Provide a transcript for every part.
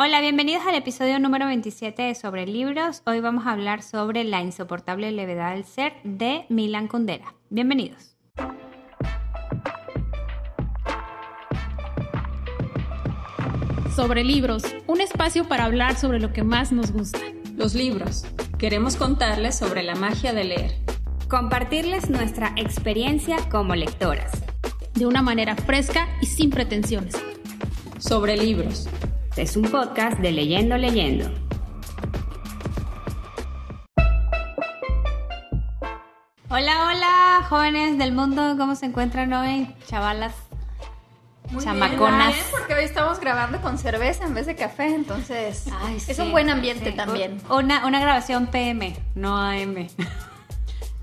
Hola, bienvenidos al episodio número 27 de Sobre Libros. Hoy vamos a hablar sobre La insoportable levedad del ser de Milan Kundera. Bienvenidos. Sobre libros, un espacio para hablar sobre lo que más nos gusta. Los libros. Queremos contarles sobre la magia de leer. Compartirles nuestra experiencia como lectoras. De una manera fresca y sin pretensiones. Sobre libros. Es un podcast de Leyendo Leyendo. Hola, hola, jóvenes del mundo, ¿cómo se encuentran hoy? Chavalas, Muy chamaconas. bien, porque hoy estamos grabando con cerveza en vez de café, entonces Ay, es sí, un buen ambiente sí. también. Una, una grabación PM, no AM.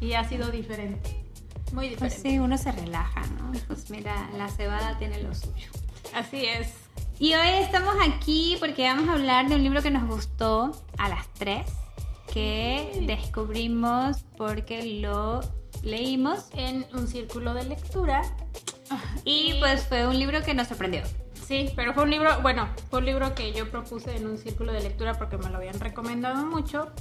Y ha sido diferente. Muy Pues diferente. sí, uno se relaja, ¿no? Pues mira, la cebada tiene lo suyo. Así es. Y hoy estamos aquí porque vamos a hablar de un libro que nos gustó a las tres, que descubrimos porque lo leímos En un círculo de lectura. y pues fue un libro que nos sorprendió. Sí, pero fue un libro, bueno, fue un libro que yo propuse en un círculo de lectura porque me lo habían recomendado mucho.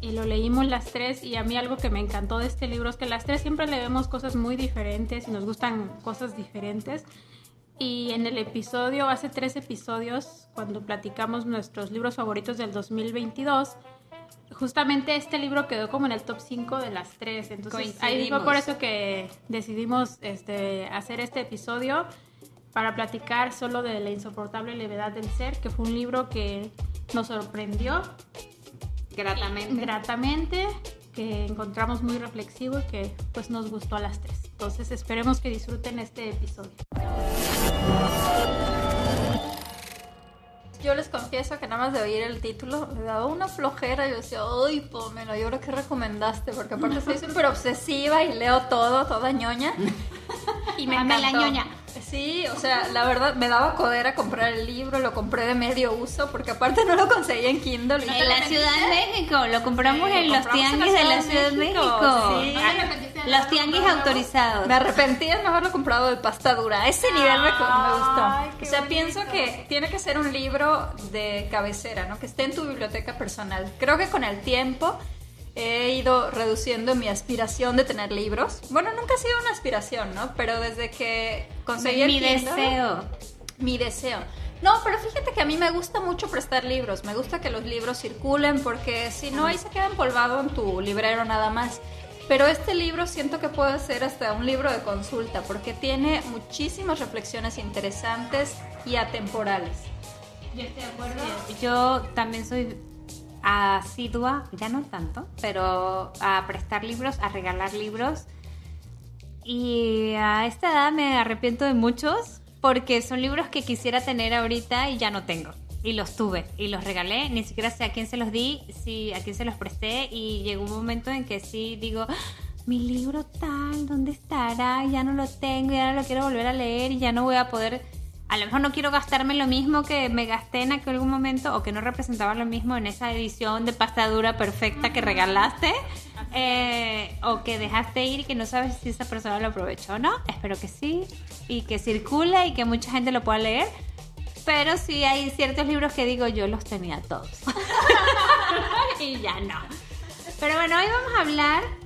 Y lo leímos las tres y a mí algo que me encantó de este libro es que las tres siempre le vemos cosas muy diferentes y nos gustan cosas diferentes. Y en el episodio, hace tres episodios, cuando platicamos nuestros libros favoritos del 2022, justamente este libro quedó como en el top 5 de las tres. Entonces ahí fue por eso que decidimos este, hacer este episodio para platicar solo de la insoportable levedad del ser, que fue un libro que nos sorprendió Gratamente. gratamente, que encontramos muy reflexivo y que pues nos gustó a las tres. Entonces esperemos que disfruten este episodio. Yo les confieso que nada más de oír el título me daba una flojera. Yo decía, uy, pómelo, yo creo que recomendaste, porque aparte soy súper obsesiva y leo todo, toda ñoña. Y me Ame la encantó. ñoña. Sí, o sea, la verdad me daba codera comprar el libro, lo compré de medio uso, porque aparte no lo conseguí en Kindle. En la Ciudad de México, lo compramos Sí, en lo los compramos en tianguis la de la Ciudad de México. México, sí. Ah, ¿No te Los tianguis autorizados. Me arrepentí de no haberlo comprado de pasta dura. A ese nivel me, me Ay, gustó. qué O sea, bonito. pienso que tiene que ser un libro de cabecera, ¿no? Que esté en tu biblioteca personal. Creo que con el tiempo he ido reduciendo mi aspiración de tener libros. Bueno, nunca ha sido una aspiración, ¿no? Pero desde que conseguí el Mi Kindle- deseo. mi deseo. No, pero fíjate que a mí me gusta mucho prestar libros. Me gusta que los libros circulen porque si no, ahí se queda empolvado en tu librero nada más. Pero este libro siento que puede ser hasta un libro de consulta porque tiene muchísimas reflexiones interesantes y atemporales. Yo estoy de acuerdo. Yo también soy asidua, ya no tanto, pero a prestar libros, a regalar libros. Y a esta edad me arrepiento de muchos porque son libros que quisiera tener ahorita y ya no tengo. Y los tuve y los regalé, ni siquiera sé a quién se los di, si a quién se los presté y llegó un momento en que sí digo, "Ah, mi libro tal, ¿dónde estará? Ya no lo tengo, ya no lo quiero volver a leer y ya no voy a poder a lo mejor no quiero gastarme lo mismo que me gasté en aquel algún momento o que no representaba lo mismo en esa edición de pasta dura perfecta que regalaste eh, o que dejaste ir y que no sabes si esa persona lo aprovechó o no. Espero que sí y que circule y que mucha gente lo pueda leer. Pero sí hay ciertos libros que digo yo los tenía todos y ya no. Pero bueno, hoy vamos a hablar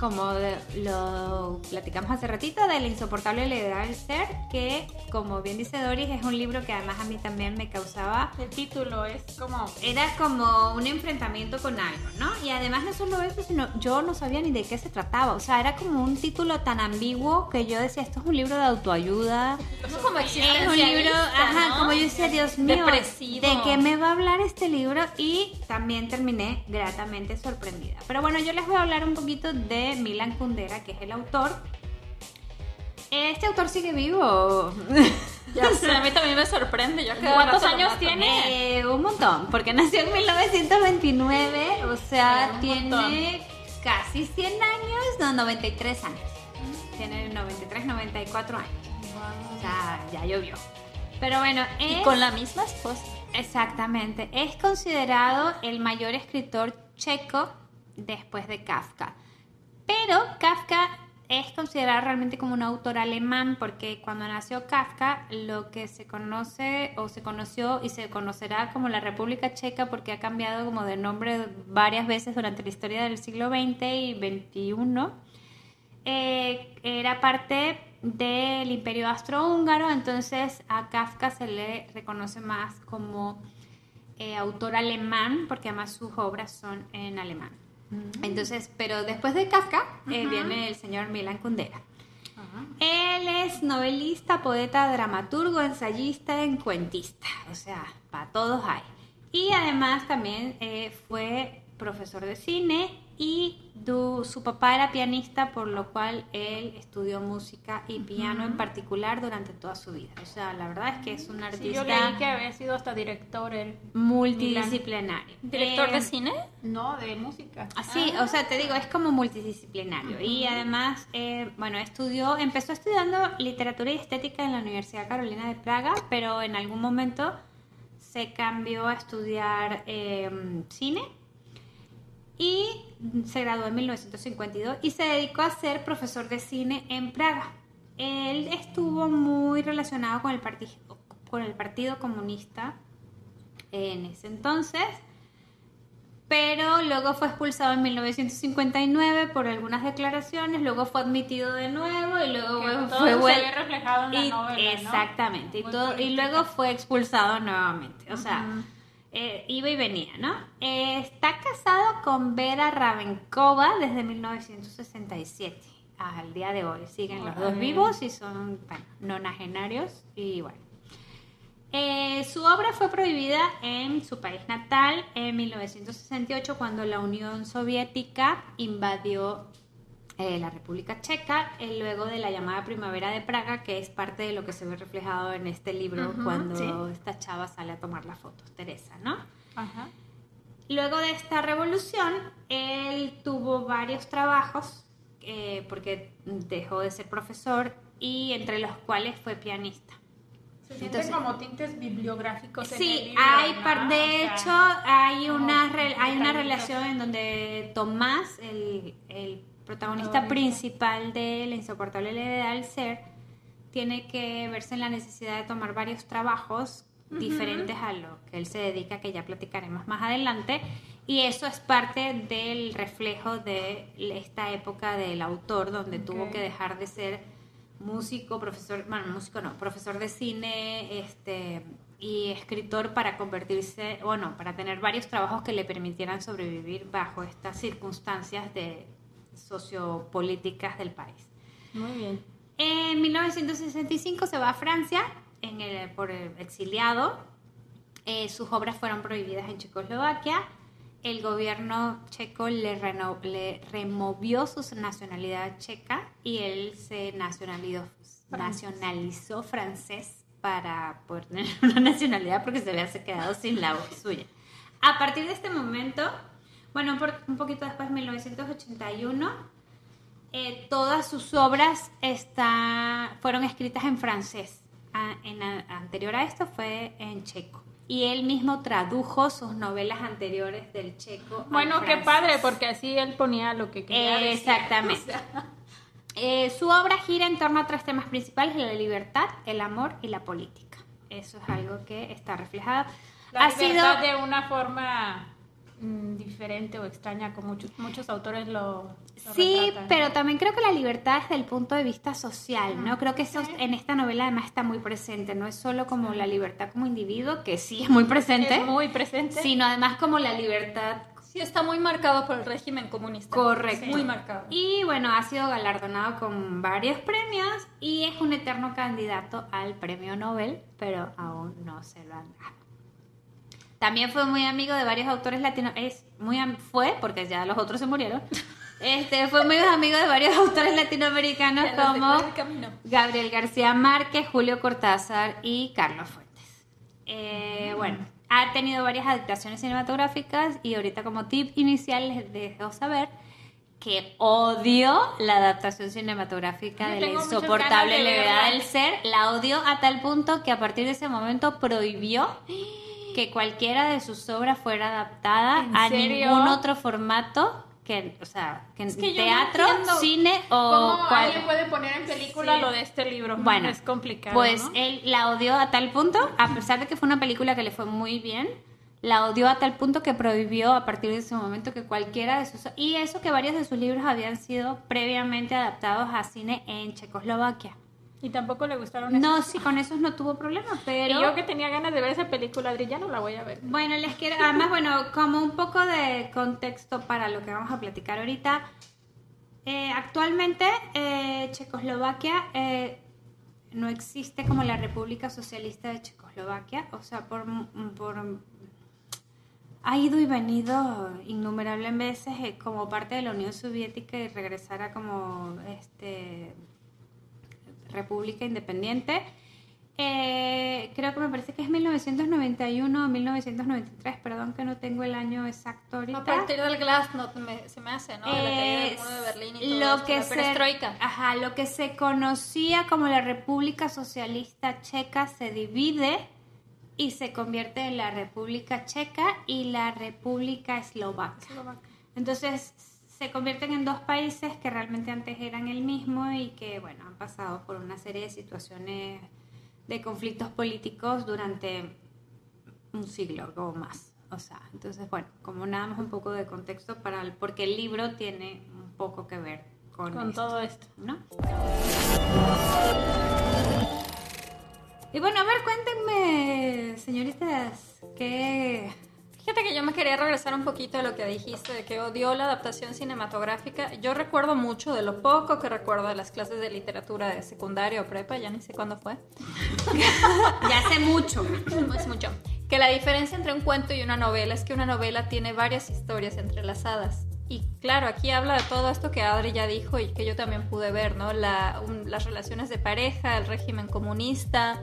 como de- lo platicamos hace ratito, de la insoportable levedad del ser, que como bien dice Doris, es un libro que además a mí también me causaba, El título es como era como un enfrentamiento con algo, ¿no? Y además no solo eso, sino yo no sabía ni de qué se trataba, o sea, era como un título tan ambiguo que yo decía, esto es un libro de autoayuda, No como es un libro, ajá, como yo decía, Dios mío, Depresivo. ¿de qué me va a hablar este libro? Y también terminé gratamente sorprendida. Pero bueno, yo les voy a hablar un poquito de Milan Kundera, que es el autor. Este autor sigue vivo. Ya a mí también me sorprende. Yo ¿Cuántos años tiene? Eh, un montón, porque nació en 1929, o sea, tiene montón. casi 100 años, no, 93 años. Tiene 93, 94 años. O sea, ya llovió. Pero bueno, Y con la misma esposa. Exactamente. Es considerado el mayor escritor checo después de Kafka. Pero Kafka es considerado realmente como un autor alemán porque cuando nació Kafka lo que se conoce o se conoció y se conocerá como la República Checa porque ha cambiado como de nombre varias veces durante la historia del siglo XX y XXI, eh, era parte del imperio austrohúngaro, entonces a Kafka se le reconoce más como eh, autor alemán porque además sus obras son en alemán. Entonces, pero después de Kafka eh, viene el señor Milan Kundera. Él es novelista, poeta, dramaturgo, ensayista, encuentista. O sea, para todos hay. Y además también eh, fue profesor de cine y su papá era pianista, por lo cual él estudió música y piano en particular durante toda su vida. O sea, la verdad es que es un artista. Sí, yo leí que había sido hasta director él. Multidisciplinario. ¿Director Eh, de cine? No, de música. Así, o sea, te digo, es como multidisciplinario. Y además, eh, bueno, estudió, empezó estudiando literatura y estética en la Universidad Carolina de Praga, pero en algún momento se cambió a estudiar eh, cine y se graduó en 1952 y se dedicó a ser profesor de cine en Praga. Él estuvo muy relacionado con el, partido, con el Partido Comunista en ese entonces, pero luego fue expulsado en 1959 por algunas declaraciones, luego fue admitido de nuevo y luego Que fue todo se vuel- ve reflejado en la y- novela, ¿no? Exactamente, y, Muy todo, y luego fue expulsado nuevamente, o sea, eh, iba y venía, ¿no? Eh, está casado con Vera Ravenkova desde 1967 al día de hoy. Siguen los dos vivos y son, bueno, nonagenarios y bueno. Eh, su obra fue prohibida en su país natal en 1968 cuando la Unión Soviética invadió eh, la República Checa, eh, luego de la llamada Primavera de Praga, que es parte de lo que se ve reflejado en este libro Ujú, cuando sí. esta chava sale a tomar las fotos, Teresa, ¿no? Ajá. Luego de esta revolución, él tuvo varios trabajos eh, porque dejó de ser profesor y entre los cuales fue pianista. Se sienten Entonces- como tintes bibliográficos en el Sí, libro, hay ¿no? par- de O sea, hecho hay una hay una relación en donde Tomás, el, el protagonista principal de La insoportable levedad del ser, tiene que verse en la necesidad de tomar varios trabajos diferentes a lo que él se dedica, que ya platicaremos más adelante, y eso es parte del reflejo de esta época del autor, donde tuvo que dejar de ser músico, profesor, bueno, músico no, profesor de cine, este y escritor para convertirse, bueno, para tener varios trabajos que le permitieran sobrevivir bajo estas circunstancias de sociopolíticas del país. Muy bien. En 1965 se va a Francia en el- por el exiliado. Eh, sus obras fueron prohibidas en Checoslovaquia. El gobierno checo le, reno- le removió su nacionalidad checa y él se nacionalizó, nacionalizó francés para poder tener una nacionalidad porque se había quedado sin la suya. A partir de este momento, bueno, por- un poquito después, 1981, eh, todas sus obras está, fueron escritas en francés. A- en a- anterior a esto fue en checo. Y él mismo tradujo sus novelas anteriores del checo. al Bueno, qué francés. padre, porque así él ponía lo que quería decir. Exactamente. Eh, su obra gira en torno a tres temas principales: la libertad, el amor y la política. Eso es algo que está reflejado. La ha sido de una forma mm, diferente o extraña, como muchos, muchos autores lo, lo Sí, retratan. pero también creo que la libertad desde el punto de vista social, ¿no? Creo que eso en esta novela además está muy presente, no es solo como la libertad como individuo, que sí es muy presente, Es muy presente. sino además como la libertad Sí, está muy marcado por el régimen comunista. Correcto. Muy marcado. Y bueno, ha sido galardonado con varios premios y es un eterno candidato al premio Nobel, pero aún no se lo han dado. También fue muy amigo de varios autores latinos, es muy fue porque ya los otros se murieron. Este fue muy amigo de varios autores latinoamericanos como. Gabriel García Márquez, Julio Cortázar y Carlos Fuentes. Eh, bueno, ha tenido varias adaptaciones cinematográficas y ahorita como tip inicial les dejo saber que odio la adaptación cinematográfica Yo de la insoportable de levedad del ser. La odió a tal punto que a partir de ese momento prohibió que cualquiera de sus obras fuera adaptada ¿En a serio? ningún otro formato que, o sea, que no teatro, cine o ¿Cómo cual- alguien puede poner en película Sí. lo de este libro? Bueno, es complicado. Pues ¿no? él la odió a tal punto, a pesar de que fue una película que le fue muy bien, la odió a tal punto que prohibió a partir de ese momento que cualquiera de sus... Y eso que varios de sus libros habían sido previamente adaptados a cine en Checoslovaquia. Y tampoco le gustaron esos. No, sí, con esos no tuvo problema, pero... Y yo que tenía ganas de ver esa película, Adri, ya no la voy a ver. Bueno, les quiero, además, bueno, como un poco de contexto para lo que vamos a platicar ahorita. Eh, actualmente, eh, Checoslovaquia eh, no existe como la República Socialista de Checoslovaquia, o sea, por, por ha ido y venido innumerables veces como parte de la Unión Soviética y regresara como este república independiente. Eh, creo que me parece que es 1991 o 1993, perdón que no tengo el año exacto ahorita. A partir del Glasnost me- se me hace, ¿no? De la caída del muro de Berlín y todo lo esto, que la se, ajá, lo que se conocía como la República Socialista Checa se divide y se convierte en la República Checa y la República Eslovaca. Entonces se convierten en dos países que realmente antes eran el mismo y que, bueno, han pasado por una serie de situaciones de conflictos políticos durante un siglo o más. O sea, entonces, bueno, como nada más un poco de contexto para el, porque el libro tiene un poco que ver con, Con esto, todo esto. ¿no? Y bueno, a ver, cuéntenme, quería regresar un poquito a lo que dijiste, de que odió la adaptación cinematográfica. Yo recuerdo mucho de lo poco que recuerdo de las clases de literatura de secundaria o prepa, ya ni sé cuándo fue. ya hace mucho. Es mucho. Que la diferencia entre un cuento y una novela es que una novela tiene varias historias entrelazadas. Y claro, aquí habla de todo esto que Adri ya dijo y que yo también pude ver, ¿no? La- un- las relaciones de pareja, el régimen comunista,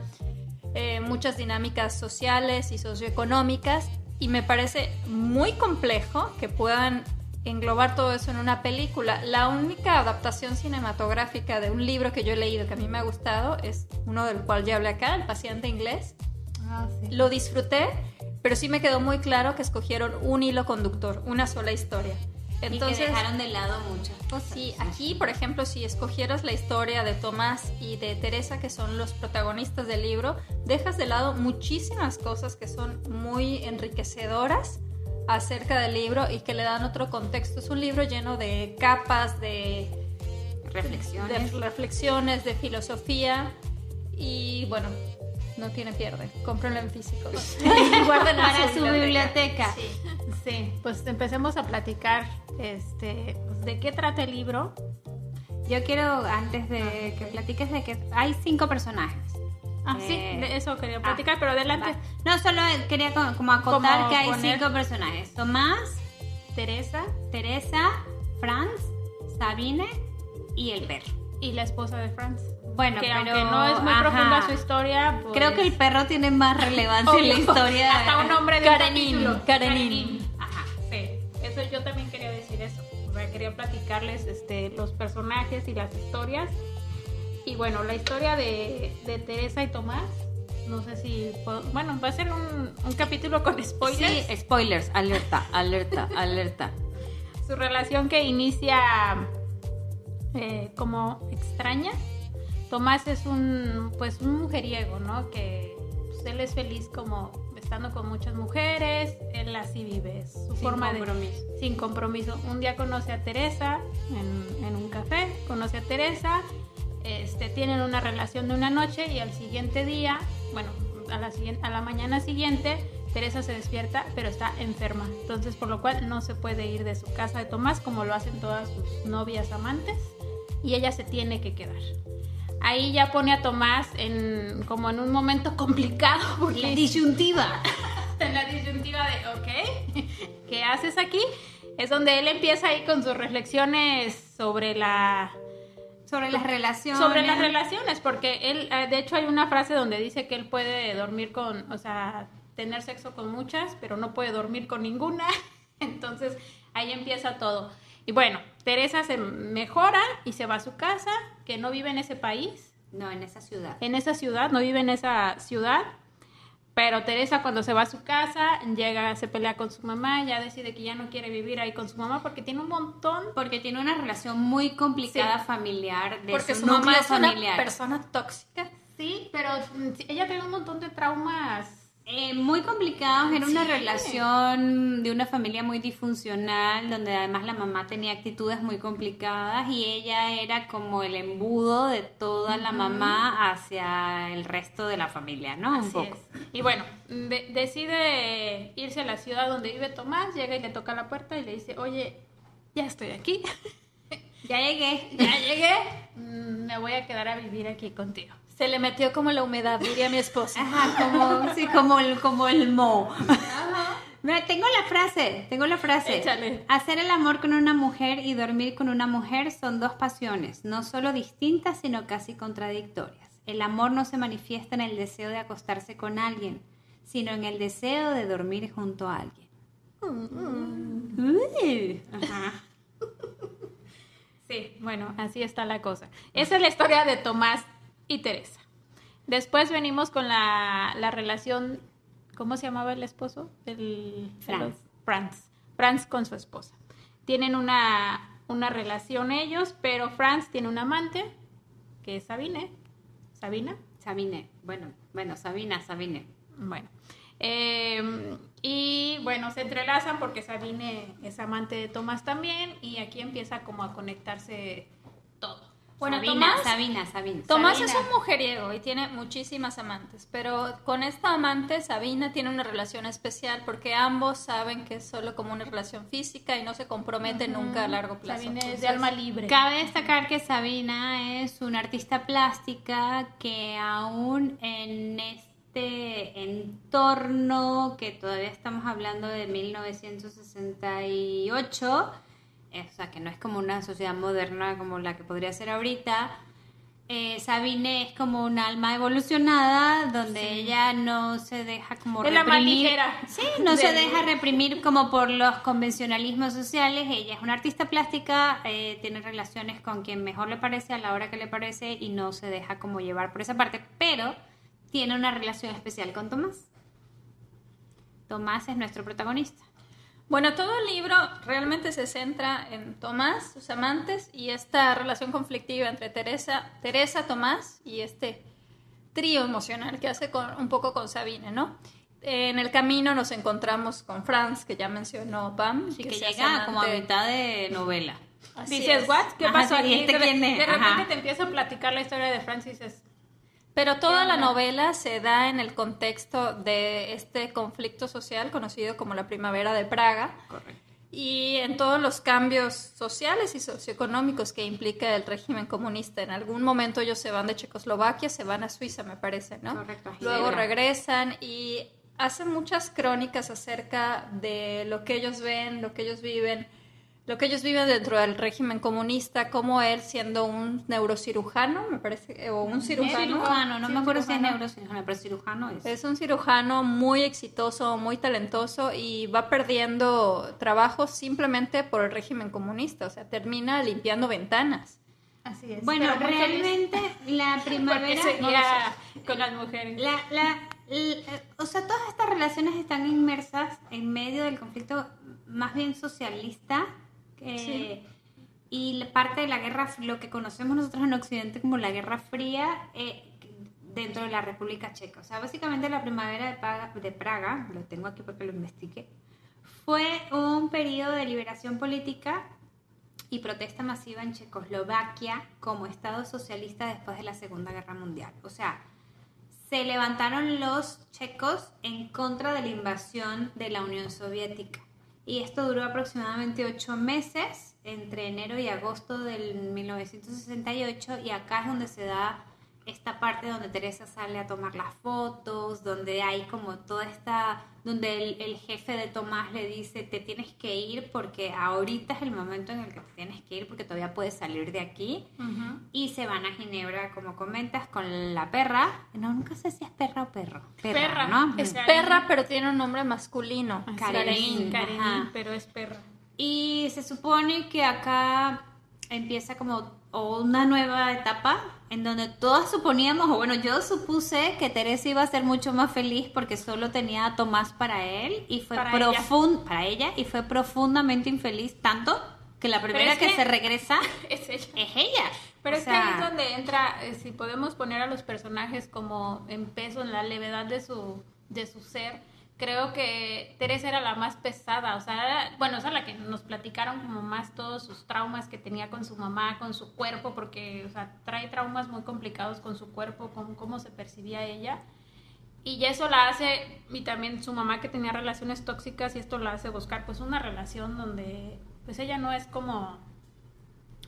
eh, muchas dinámicas sociales y socioeconómicas. Y me parece muy complejo que puedan englobar todo eso en una película. La única adaptación cinematográfica de un libro que yo he leído que a mí me ha gustado es uno del cual ya hablé acá, El paciente inglés. Lo disfruté, pero sí me quedó muy claro que escogieron un hilo conductor, una sola historia. Y Entonces, que dejaron de lado muchas cosas. sí, aquí, por ejemplo, si escogieras la historia de Tomás y de Teresa, que son los protagonistas del libro, dejas de lado muchísimas cosas que son muy enriquecedoras acerca del libro y que le dan otro contexto. Es un libro lleno de capas, de reflexiones. de reflexiones, de filosofía y bueno, no tiene pierde. Cómprenlo en físico. Y guárdenlo en para su biblioteca. Sí. Sí, pues empecemos a platicar este, pues, de qué trata el libro. Yo quiero, antes de que platiques, de que hay cinco personajes. Ah, sí, Eh, de eso quería platicar, pero adelante. va. No, solo quería como, acotar Como que hay poner- cinco personajes. Tomás, Teresa Teresa, Franz, Sabine y el perro. y la esposa de Franz. Bueno, que pero... aunque no es muy ajá. profunda su historia, pues, Creo que el perro tiene más relevancia en la historia. Hasta un nombre de Karenin. Karenin. Eso yo también quería decir eso. O sea, quería platicarles este, los personajes y las historias. Y bueno, la historia de, de Teresa y Tomás. No sé si. puedo- bueno, va a ser un, un capítulo con spoilers. Sí, spoilers, alerta, alerta, alerta. Su relación que inicia eh, como extraña. Tomás es un, pues, un mujeriego, ¿no? Que pues, él es feliz como estando con muchas mujeres, él así vive, es su Sin forma compromiso. de... Sin compromiso. Un día conoce a Teresa en, en un café, conoce a Teresa, este, tienen una relación de una noche y al siguiente día, bueno, a la, a la mañana siguiente, Teresa se despierta, pero está enferma. Entonces, por lo cual no se puede ir de su casa de Tomás como lo hacen todas sus novias amantes y ella se tiene que quedar. Ahí ya pone a Tomás en como en un momento complicado porque La disyuntiva. en la disyuntiva de, ok, ¿qué haces aquí? Es donde él empieza ahí con sus reflexiones sobre la Sobre las relaciones. sobre las relaciones, porque él, eh, de hecho hay una frase donde dice que él puede dormir con, o sea, tener sexo con muchas, pero no puede dormir con ninguna. Entonces ahí empieza todo. Y bueno, Teresa se mejora y se va a su casa, que no vive en ese país, No, en esa ciudad. en esa ciudad, no vive en esa ciudad, Pero Teresa cuando se va a su casa, llega, se pelea con su mamá, ya decide que ya no quiere vivir ahí con su mamá porque tiene un montón. Porque tiene una relación muy complicada Sí. familiar de Porque su, su mamá es familiar. una persona tóxica. Sí, pero mm, ella tiene un montón de traumas. Eh, muy complicados, era una Sí. relación de una familia muy disfuncional, donde además la mamá tenía actitudes muy complicadas y ella era como el embudo de toda la mamá hacia el resto de la familia, ¿no? Un Así poco. es. Y bueno, de- decide irse a la ciudad donde vive Tomás, llega y le toca la puerta y le dice, oye, ya estoy aquí, Ya llegué. ya llegué, mm, me voy a quedar a vivir aquí contigo. Se le metió como la humedad, diría mi esposa. Ajá, como, sí, como el, como el mo. Mira, tengo la frase, tengo la frase. Échale. Hacer el amor con una mujer y dormir con una mujer son dos pasiones, no solo distintas, sino casi contradictorias. El amor no se manifiesta en el deseo de acostarse con alguien, sino en el deseo de dormir junto a alguien. Uy. Ajá. Sí, bueno, así está la cosa. Esa es la historia de Tomás y Teresa. Después venimos con la, la relación, ¿cómo se llamaba el esposo? El, Franz. Franz. Franz con su esposa. Tienen una, una relación ellos, pero Franz tiene un amante, que es Sabine. ¿Sabina? Sabine, bueno, bueno, Sabina, Sabine. Bueno. Eh, y bueno, se entrelazan porque Sabine es amante de Tomás también y aquí empieza como a conectarse. Bueno, Sabina, Tomás- Sabina, Sabina. Tomás Sabina. es un mujeriego y tiene muchísimas amantes, pero con esta amante, Sabina, tiene una relación especial porque ambos saben que es solo como una relación física y no se comprometen nunca a largo plazo. Sabine es de alma libre. Cabe destacar que Sabina es una artista plástica que aún en este entorno que todavía estamos hablando de 1968, eh, o sea que no es como una sociedad moderna como la que podría ser ahorita, eh, Sabine es como un alma evolucionada donde ella no se deja como Es la más reprimir. Sí, no se deja reprimir como por los convencionalismos sociales. Ella es una artista plástica, eh, tiene relaciones con quien mejor le parece a la hora que le parece y no se deja como llevar por esa parte, pero tiene una relación especial con Tomás. Tomás es nuestro protagonista. Bueno, todo el libro realmente se centra en Tomás, sus amantes y esta relación conflictiva entre Teresa, Teresa, Tomás y este trío emocional que hace con- un poco con Sabine, ¿no? En el camino nos encontramos con Franz, que ya mencionó Pam, Así que, se hace llega como a mitad de novela. Así Dices, es. ¿what? ¿Qué Ajá, pasó sí, aquí? ¿este de, quién es? de repente Ajá. te empieza a platicar la historia de Francis y dices, Pero toda ¿Qué la novela se da en el contexto de este conflicto social conocido como la Primavera de Praga. Correcto. Y en todos los cambios sociales y socioeconómicos que implica el régimen comunista. En algún momento ellos se van de Checoslovaquia, se van a Suiza, me parece, ¿no? Correcto, Luego regresan y hacen muchas crónicas acerca de lo que ellos ven, lo que ellos viven, lo que ellos viven dentro del régimen comunista, como él siendo un neurocirujano, me parece, o un cirujano. Cirujano, no Sí, me acuerdo si es cirujano. neurocirujano, pero cirujano es. Es un cirujano muy exitoso, muy talentoso y va perdiendo trabajo simplemente por el régimen comunista. O sea, termina limpiando ventanas. así es. Bueno, realmente la primavera... seguía con las mujeres. La, la, la- o sea, todas estas relaciones están inmersas en medio del conflicto más bien socialista eh, y la parte de la guerra, lo que conocemos nosotros en Occidente como la Guerra Fría eh, dentro de la República Checa. O sea, básicamente la primavera de Praga, de Praga, lo tengo aquí porque lo investigué, fue un periodo de liberación política y protesta masiva en Checoslovaquia como Estado socialista después de la Segunda Guerra Mundial. O sea, se levantaron los checos en contra de la invasión de la Unión Soviética. Y esto duró aproximadamente ocho meses, entre enero y agosto del 1968, y acá es donde se da esta parte donde Teresa sale a tomar las fotos, donde hay como toda esta, donde el, el jefe de Tomás le dice, te tienes que ir porque ahorita es el momento en el que te tienes que ir porque todavía puedes salir de aquí. Y se van a Ginebra, como comentas, con la perra. No, nunca sé si es perra o perro. Perra, Perra. ¿no? Es Karin. perra, pero tiene un nombre masculino. Karenin, Karenin, ajá. pero es perra. Y se supone que acá empieza como o una nueva etapa en donde todas suponíamos, o bueno, yo supuse que Teresa iba a ser mucho más feliz porque solo tenía a Tomás para él y fue Para profund para ella y fue profundamente infeliz tanto que la primera es que, que- se regresa Es ella. es ella. Pero O es que ahí es donde entra, eh, si podemos poner a los personajes como en peso, en la levedad de su, de su ser, creo que Teresa era la más pesada, o sea, era- bueno, esa es la que nos platicaron como más todos sus traumas que tenía con su mamá, con su cuerpo, porque, o sea, trae traumas muy complicados con su cuerpo, con cómo se percibía ella. Y eso la hace, y también su mamá que tenía relaciones tóxicas, y esto la hace buscar pues una relación donde pues ella no es como...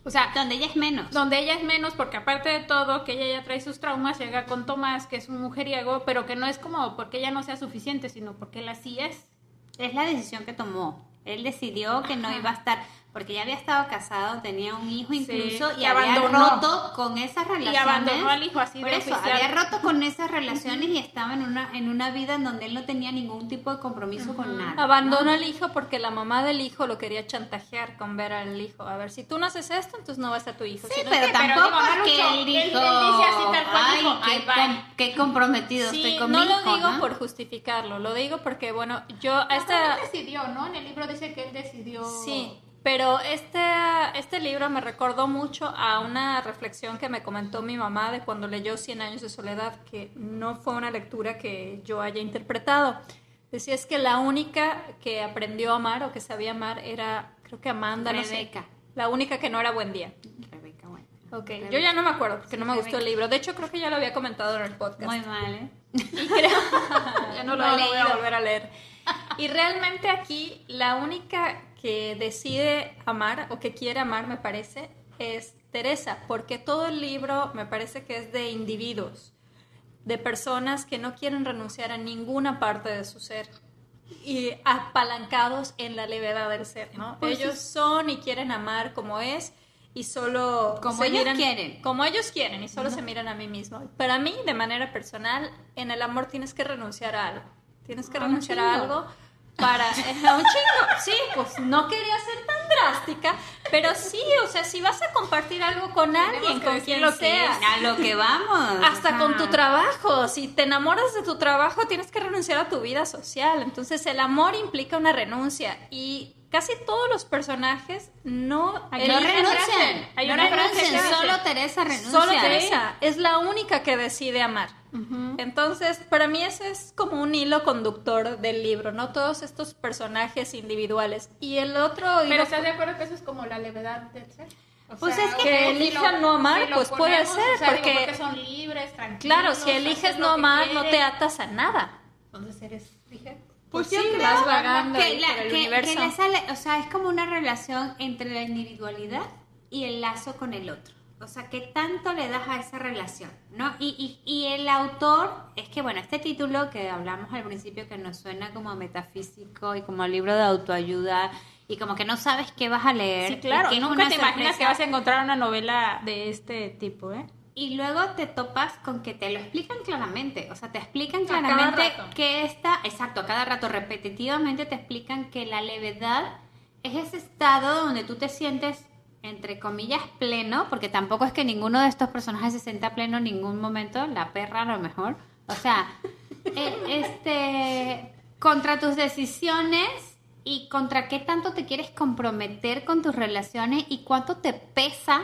O sea, donde ella es menos. donde ella es menos, porque aparte de todo, que ella ya trae sus traumas, llega con Tomás, que es un mujeriego, pero que no es como porque ella no sea suficiente, sino porque él así es. Es la decisión que tomó. Él decidió que no iba a estar, porque ya había estado casado, tenía un hijo incluso Sí, y había abandonó. roto con esas relaciones. Y abandonó al hijo así Por de eso, oficial. había roto con esas relaciones y estaba en una, en una vida en donde él no tenía ningún tipo de compromiso con nada. Abandonó ¿no? al hijo porque la mamá del hijo lo quería chantajear con ver al hijo. A ver, si tú no haces esto, entonces no va a tu hijo. Sí, Si no- pero tampoco es que él dijo, él dice así tal cual, ay, dijo, qué, comprometido Sí, estoy con no mi lo hijo, digo ¿no? por justificarlo, lo digo porque, bueno, yo Hasta él decidió, ¿no? En el libro dice que él decidió... Sí, pero este, este libro me recordó mucho a una reflexión que me comentó mi mamá de cuando leyó Cien años de soledad, que no fue una lectura que yo haya interpretado. Decía es que la única que aprendió a amar o que sabía amar era, creo que Amanda, no sé. Rebeca. La única que no era buen día. Rebeca, bueno. Ok, yo ya no me acuerdo porque no me gustó Rebeca. el libro. De hecho, creo que ya lo había comentado en el podcast. Muy mal, ¿eh? Y creo, ya no lo, No lo voy a volver a leer. Y realmente aquí la única que decide amar o que quiere amar, me parece, es Teresa, porque todo el libro me parece que es de individuos, de personas que no quieren renunciar a ninguna parte de su ser y apalancados en la levedad del ser, ¿no? Pues ellos son y quieren amar como es y solo Como se ellos miran- quieren. como ellos quieren y solo se miran a mí mismo. Para mí, de manera personal, en el amor tienes que renunciar a algo. Tienes que A un renunciar a algo para a un chingo. Sí, pues no quería ser tan drástica, pero sí, o sea, si vas a compartir algo con alguien, con quien lo que sea, A lo que vamos. hasta con tu trabajo. Si te enamoras de tu trabajo, tienes que renunciar a tu vida social. Entonces, el amor implica una renuncia y casi todos los personajes no Hay No renuncian. Hay no una renuncian. Solo Teresa renuncia. Solo Teresa es la única que decide amar. Entonces, para mí ese es como un hilo conductor del libro, ¿no? Todos estos personajes individuales. Y el otro Pero hilo ¿estás de acuerdo que eso es como la levedad del ser? O Pues sea, es que sea, elijan lo- no amar, lo pues puede ponemos, ser, o sea, digo, porque- porque son libres, tranquilos. Claro, si eliges no que amar, no te atas a nada. Entonces eres ligero. Pues yo sí, creo vas vagando que, la- por el que- universo. que o sea, es como una relación entre la individualidad y el lazo con el otro. O sea, ¿qué tanto le das a esa relación? ¿No? Y, y, y el autor, es que bueno, este título que hablamos al principio que nos suena como metafísico y como libro de autoayuda y como que no sabes qué vas a leer. Sí, claro. que Nunca te imaginas que vas a encontrar una novela de este tipo, ¿eh? Y luego te topas con que te lo explican claramente, o sea, te explican claramente que esta, exacto, a cada rato repetitivamente te explican que la levedad es ese estado donde tú te sientes, entre comillas, pleno, porque tampoco es que ninguno de estos personajes se sienta pleno en ningún momento, la perra a lo mejor, o sea, eh, este, contra tus decisiones y contra qué tanto te quieres comprometer con tus relaciones y cuánto te pesa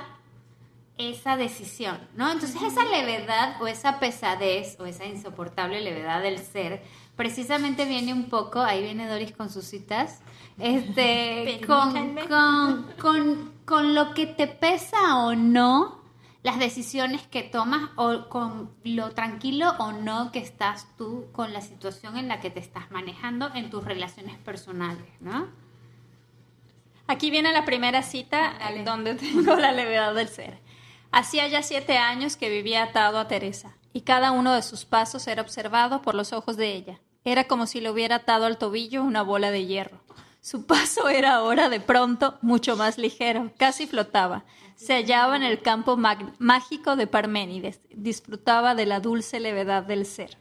esa decisión, ¿no? Entonces esa levedad o esa pesadez o esa insoportable levedad del ser, precisamente viene un poco, ahí viene Doris con sus citas, este, con, Permítanme. con, con, con lo que te pesa o no las decisiones que tomas o con lo tranquilo o no que estás tú con la situación en la que te estás manejando en tus relaciones personales, ¿no? Aquí viene la primera cita Dale. donde tengo la levedad del ser. Hacía ya siete años que vivía atado a Teresa y cada uno de sus pasos era observado por los ojos de ella. Era como si le hubiera atado al tobillo una bola de hierro. Su paso era ahora de pronto mucho más ligero, casi flotaba. Se hallaba en el campo mágico de Parménides, disfrutaba de la dulce levedad del ser.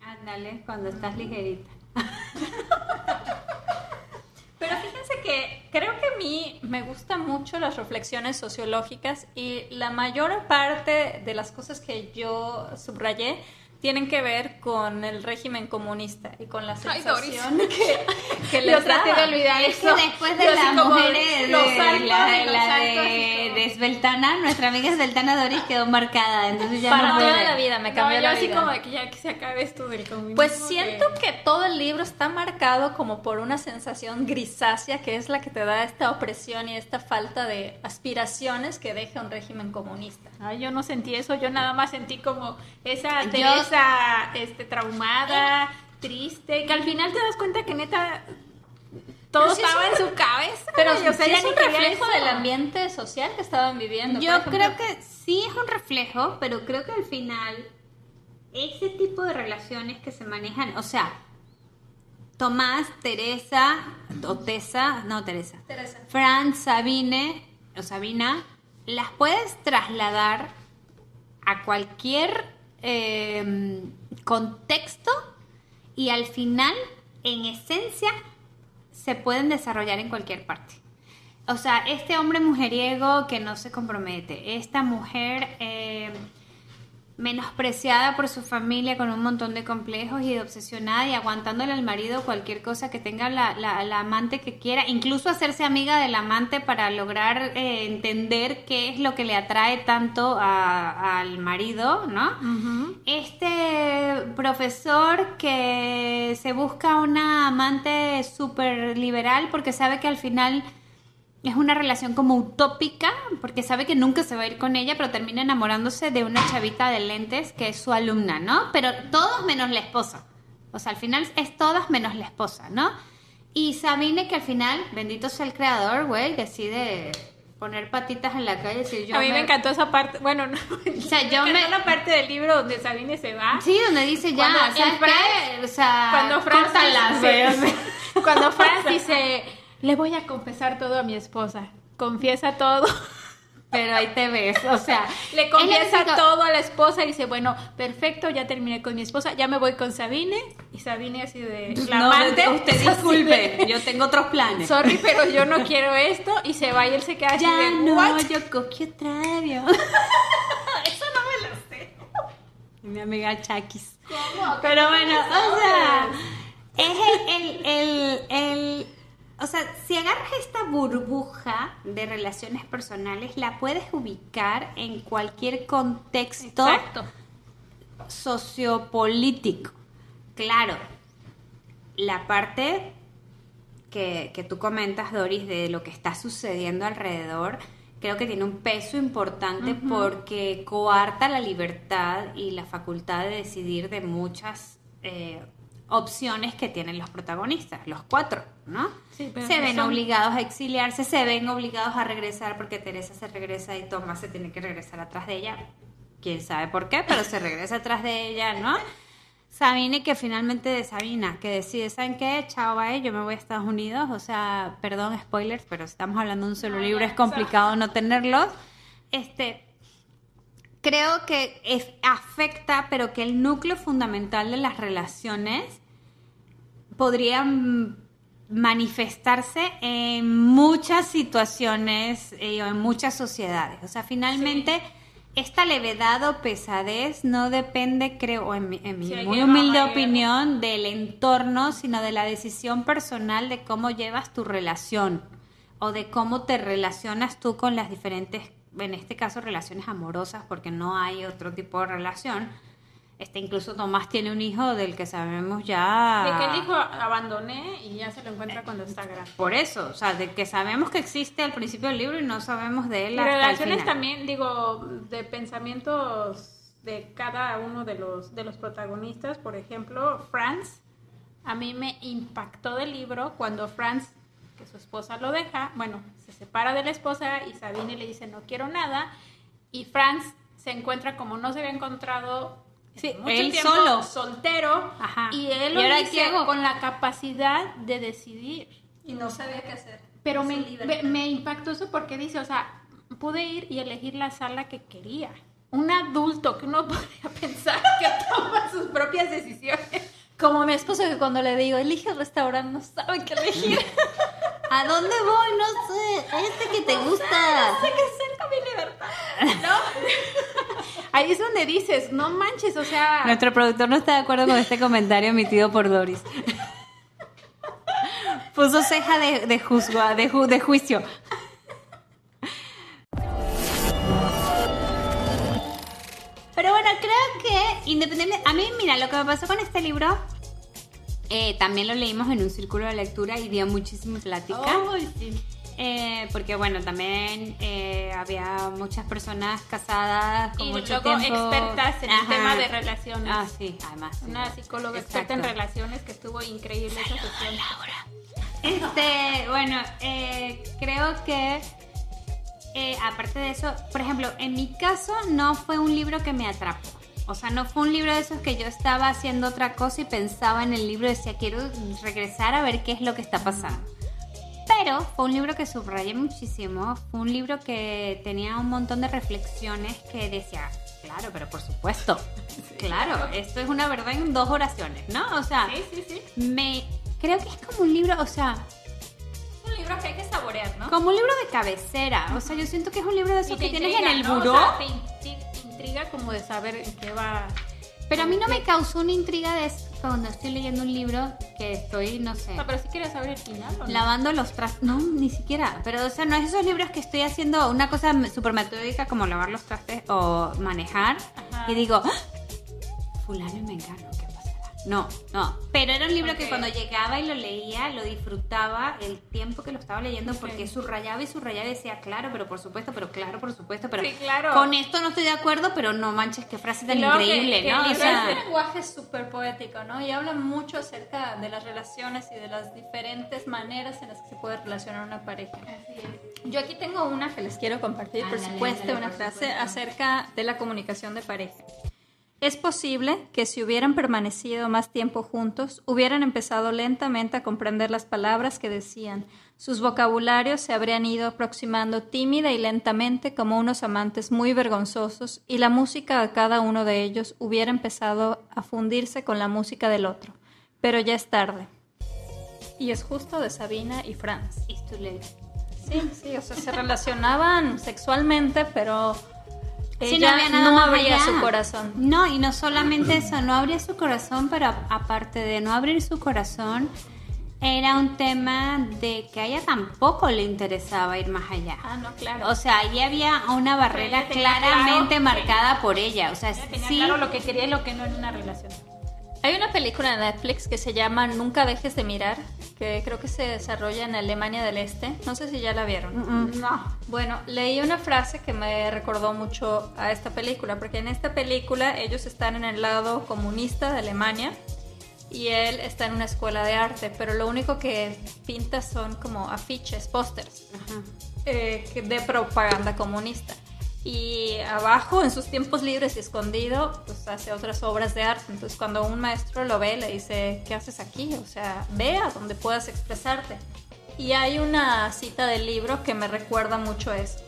Ándale, cuando estás ligerita. Pero fíjense que creo que a mí me gustan mucho las reflexiones sociológicas y la mayor parte de las cosas que yo subrayé tienen que ver con el régimen comunista y con la sensación que, que Yo les traté daba. de olvidar Es que eso. después de Yo las mujeres de, los saltos la, y los la de, de Esbeltana, nuestra amiga Esbeltana Doris quedó marcada, entonces ya Para no toda la vida, me No, cambió yo la así vida. como de que ya que se acabe esto del comunismo. Pues siento que- que todo el libro está marcado como por una sensación grisácea que es la que te da esta opresión y esta falta de aspiraciones que deja un régimen comunista. Ay, yo no sentí eso, yo nada más sentí como esa Yo- Teresa este, traumada, triste, que al final te das cuenta que neta todo es estaba un en su cabeza. Pero o sea, sí es un reflejo eso. del ambiente social que estaban viviendo. Yo creo que sí es un reflejo, pero creo que al final ese tipo de relaciones que se manejan, o sea, Tomás, Teresa, o Tessa, no Teresa, Teresa. Franz, Sabine o Sabina, las puedes trasladar a cualquier eh, contexto y al final, en esencia, se pueden desarrollar en cualquier parte. O sea, este hombre mujeriego que no se compromete, esta mujer eh, menospreciada por su familia con un montón de complejos y de obsesionada y aguantándole al marido cualquier cosa que tenga la, la- la amante que quiera, incluso hacerse amiga del amante para lograr eh, entender qué es lo que le atrae tanto a- al marido, ¿no? Este profesor que se busca una amante súper liberal porque sabe que al final es una relación como utópica, porque sabe que nunca se va a ir con ella, pero termina enamorándose de una chavita de lentes que es su alumna, ¿no? Pero todos menos la esposa. O sea, al final es todas menos la esposa, ¿no? Y Sabine que al final, bendito sea el creador, güey, decide poner patitas en la calle decir yo a mí me... encantó esa parte, bueno, no, O sea, yo me la parte del libro donde Sabine se va. Sí, donde dice ya, Cuando ¿sabes el Franz- qué? O sea, cuando Franz cuando Franz dice, le voy a confesar todo a mi esposa. Confiesa todo. Pero ahí te ves, o sea, Le confiesa todo a la esposa y dice, bueno, perfecto, ya terminé con mi esposa, ya me voy con Sabine. Y Sabine así de la No, amante, usted disculpe, de, yo tengo otros planes. Sorry, pero yo no quiero esto. Y se va y él se queda así Ya de, no, "What?". yo cogí Octavio. Eso no me lo sé. Mi amiga Chakis. ¿Cómo? Pero bueno, o sea, es el, el, el, el- o sea, si agarras esta burbuja de relaciones personales, la puedes ubicar en cualquier contexto Exacto. sociopolítico. Claro, la parte que, que tú comentas, Doris, de lo que está sucediendo alrededor, creo que tiene un peso importante porque coarta la libertad y la facultad de decidir de muchas eh, opciones que tienen los protagonistas, los cuatro, ¿no? Sí, pero se ven son- obligados a exiliarse, se ven obligados a regresar porque Teresa se regresa y Tomás se tiene que regresar atrás de ella. Quién sabe por qué, pero se regresa atrás de ella, ¿no? Sabine, que finalmente de Sabina, que decide, ¿saben qué? Chao, bye, yo me voy a Estados Unidos. O sea, perdón, spoilers, pero si estamos hablando de un solo libro, es complicado no tenerlos. Este, creo que es- afecta, pero que el núcleo fundamental de las relaciones podría mm, manifestarse en muchas situaciones eh, o en muchas sociedades. O sea, finalmente esta levedad o pesadez no depende, creo, en mi, en mi muy humilde opinión, del entorno, sino de la decisión personal de cómo llevas tu relación o de cómo te relacionas tú con las diferentes, en este caso, relaciones amorosas, porque no hay otro tipo de relación. Este, incluso Tomás tiene un hijo del que sabemos ya... De que el hijo abandoné y ya se lo encuentra cuando está grande. Por eso, o sea, de que sabemos que existe al principio del libro y no sabemos de él hasta el relaciones final. también, digo, de pensamientos de cada uno de los, de los protagonistas. Por ejemplo, Franz, a mí me impactó del libro cuando Franz, que su esposa lo deja, bueno, se separa de la esposa y Sabine le dice no quiero nada. Y Franz se encuentra como no se había encontrado en Sí, mucho él tiempo, solo. soltero. Ajá. Y él ¿Y lo ahora dice qué hago? con la capacidad de decidir. Y no sabía qué hacer. Pero me, me, me impactó eso porque dice, o sea, pude ir y elegir la sala que quería. Un adulto que uno podría pensar que toma sus propias decisiones. Como mi esposo que cuando le digo, elige el restaurante, no sabe qué elegir. ¿A dónde voy? No sé. Este que te gusta. Sé que cerca mi libertad. Ahí es donde dices, no manches, o sea, Nuestro productor no está de acuerdo con este comentario emitido por Doris. Puso ceja de, de, juzga- de, ju- de juicio. Pero bueno, creo que independiente. A mí, mira, lo que me pasó con este libro. eh, también lo leímos en un círculo de lectura y dio muchísima plática. Ay, sí. Eh, porque bueno, también eh, había muchas personas casadas con y mucho luego tiempo. expertas en Ajá. el tema de relaciones. Ah, sí, además. Una psicóloga experta en relaciones que estuvo increíble esa sesión. Este, bueno, eh, creo que eh, aparte de eso, por ejemplo, en mi caso no fue un libro que me atrapó. O sea, no fue un libro de esos que yo estaba haciendo otra cosa y pensaba en el libro y decía, quiero regresar a ver qué es lo que está pasando. Pero fue un libro que subrayé muchísimo, fue un libro que tenía un montón de reflexiones que decía, claro, pero por supuesto, claro, esto es una verdad en dos oraciones, ¿no? O sea, Sí, sí, sí. me creo que es como un libro, o sea, un libro que hay que saborear, ¿no? como un libro de cabecera. O sea, yo siento que es un libro de esos que te tienes en intriga, el ¿no? O buró. sea, te in- te intriga como de saber en qué va. Pero a mí no me causó una intriga de cuando estoy leyendo un libro que estoy, no sé, Ah, pero si quieres saber el final o no. lavando los trastes. No, ni siquiera. Pero, o sea, no es esos libros que estoy haciendo una cosa súper metódica como lavar los trastes o manejar. Ajá. Y digo, ¡Ah! fulano y ¿qué pasará? No, no. Pero era un libro que cuando llegaba y lo leía, lo disfrutaba el tiempo que lo estaba leyendo porque subrayaba y subrayaba y decía, claro, pero por supuesto, pero claro, por supuesto, pero Sí, claro. con esto no estoy de acuerdo, pero no manches, qué frase tan que- increíble, que ¿no? O sea, Es un lenguaje súper poético, ¿no? Y habla mucho acerca de las relaciones y de las diferentes maneras en las que se puede relacionar una pareja. Yo aquí tengo una que les quiero compartir, por supuesto, una por frase supuesto. acerca de la comunicación de pareja. Es posible que si hubieran permanecido más tiempo juntos, hubieran empezado lentamente a comprender las palabras que decían. Sus vocabularios se habrían ido aproximando tímida y lentamente como unos amantes muy vergonzosos y la música de cada uno de ellos hubiera empezado a fundirse con la música del otro. Pero ya es tarde. Y es justo de Sabina y Franz. Sí, sí, o sea, se relacionaban sexualmente, pero Sí, ella no había nada no abría allá. su corazón. No, y no solamente eso, no abría su corazón, pero aparte de no abrir su corazón, era un tema de que a ella tampoco le interesaba ir más allá. Ah, no, claro. O sea, ahí había una barrera claramente claro marcada por ella. O sea, Ella tenía sí. claro lo que quería y lo que no en una relación. Hay una película de Netflix que se llama Nunca dejes de mirar, que creo que se desarrolla en Alemania del Este. No sé si ya la vieron. No. Bueno, leí una frase que me recordó mucho a esta película, porque en esta película ellos están en el lado comunista de Alemania y él está en una escuela de arte, pero lo único que pinta son como afiches, pósters eh, de propaganda comunista. Y abajo, en sus tiempos libres y escondido, pues hace otras obras de arte. Entonces, cuando un maestro lo ve, le dice, ¿qué haces aquí? O sea, ve a donde puedas expresarte. Y hay una cita del libro que me recuerda mucho eso.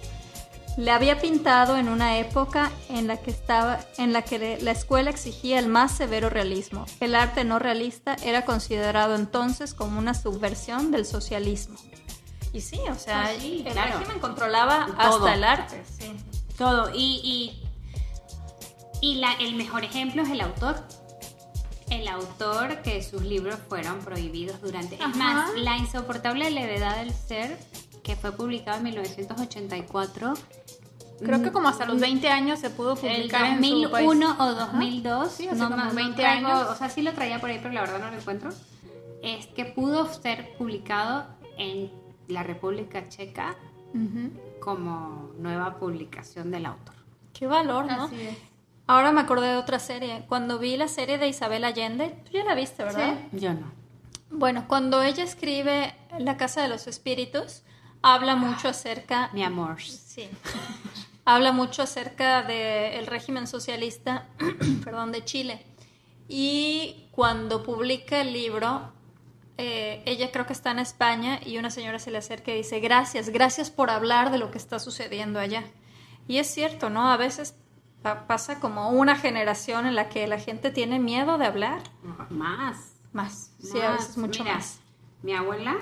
Le había pintado en una época en la que estaba, en la que la escuela exigía el más severo realismo. El arte no realista era considerado entonces como una subversión del socialismo. Y sí, o sea, Pues sí, el claro. régimen controlaba Todo. hasta el arte. Sí. Todo. Y, y, y la, el mejor ejemplo es el autor. El autor que sus libros fueron prohibidos durante... Es Ajá. más, La insoportable levedad del ser, que fue publicado en 1984, Creo que como hasta los 20 años se pudo el publicar en su país. 2001 o 2002, Sí, no, como ma- no 20 traigo- años. o sea, sí lo traía por ahí, pero la verdad no lo encuentro, es que pudo ser publicado en la República Checa Ujú. Como nueva publicación del autor. Qué valor, ¿no? Así es. Ahora me acordé de otra serie. Cuando vi la serie de Isabel Allende, tú ya la viste, ¿verdad? Yo no. Bueno, cuando ella escribe La Casa de los Espíritus, habla mucho acerca Mi amor. Sí. Habla mucho acerca del régimen socialista, perdón, de Chile. Y cuando publica el libro, eh, ella creo que está en España y una señora se le acerca y dice, gracias, gracias por hablar de lo que está sucediendo allá. Y es cierto, ¿no? A veces pa- pasa como una generación en la que la gente tiene miedo de hablar. Más. Más, sí, a veces mucho Mira, más. Mi abuela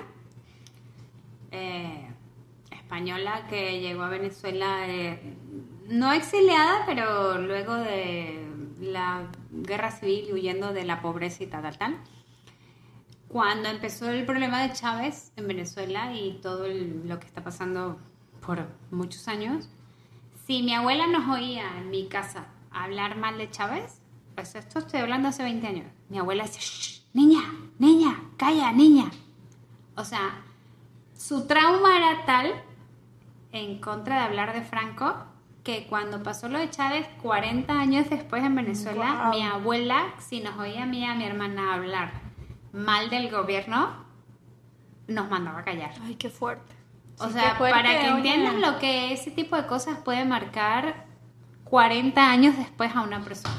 eh, española que llegó a Venezuela, eh, no exiliada, pero luego de la guerra civil, huyendo de la pobreza y tal, tal, tal. Cuando empezó el problema de Chávez en Venezuela y todo el- lo que está pasando por muchos años, si mi abuela nos oía en mi casa hablar mal de Chávez, pues esto estoy hablando hace 20 años, mi abuela decía, "Shh, niña, niña, calla, niña. O sea, su trauma era tal en contra de hablar de Franco que cuando pasó lo de Chávez, 40 años después en Venezuela, mi abuela, si nos oía a mí y a mi hermana hablar mal del gobierno, nos mandaba a callar. Ay, qué fuerte. O Sí, sea, fuerte, para que entiendan lo que ese tipo de cosas puede marcar 40 años después a una persona.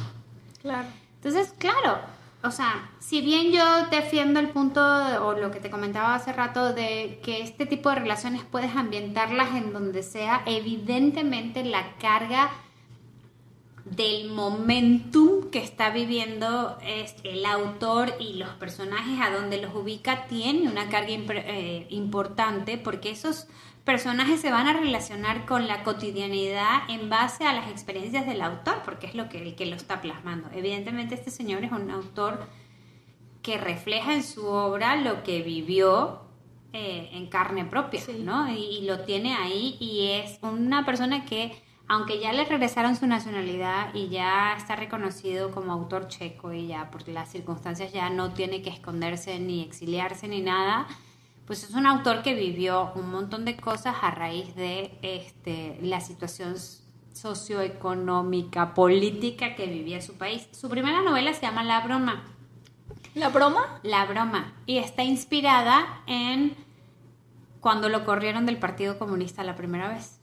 Claro. Entonces, claro, o sea, si bien yo defiendo el punto, o lo que te comentaba hace rato, de que este tipo de relaciones puedes ambientarlas en donde sea, evidentemente la carga del momentum que está viviendo es el autor y los personajes a donde los ubica tiene una carga eh, importante porque esos personajes se van a relacionar con la cotidianidad en base a las experiencias del autor porque es lo que el que lo está plasmando evidentemente este señor es un autor que refleja en su obra lo que vivió eh, en carne propia, Sí. ¿no? Y, y lo tiene ahí y es una persona que, aunque ya le regresaron su nacionalidad y ya está reconocido como autor checo y ya por las circunstancias ya no tiene que esconderse ni exiliarse ni nada, pues es un autor que vivió un montón de cosas a raíz de este, la situación socioeconómica, política que vivía su país. Su primera novela se llama La Broma. ¿La broma? La broma. Y está inspirada en cuando lo corrieron del Partido Comunista la primera vez.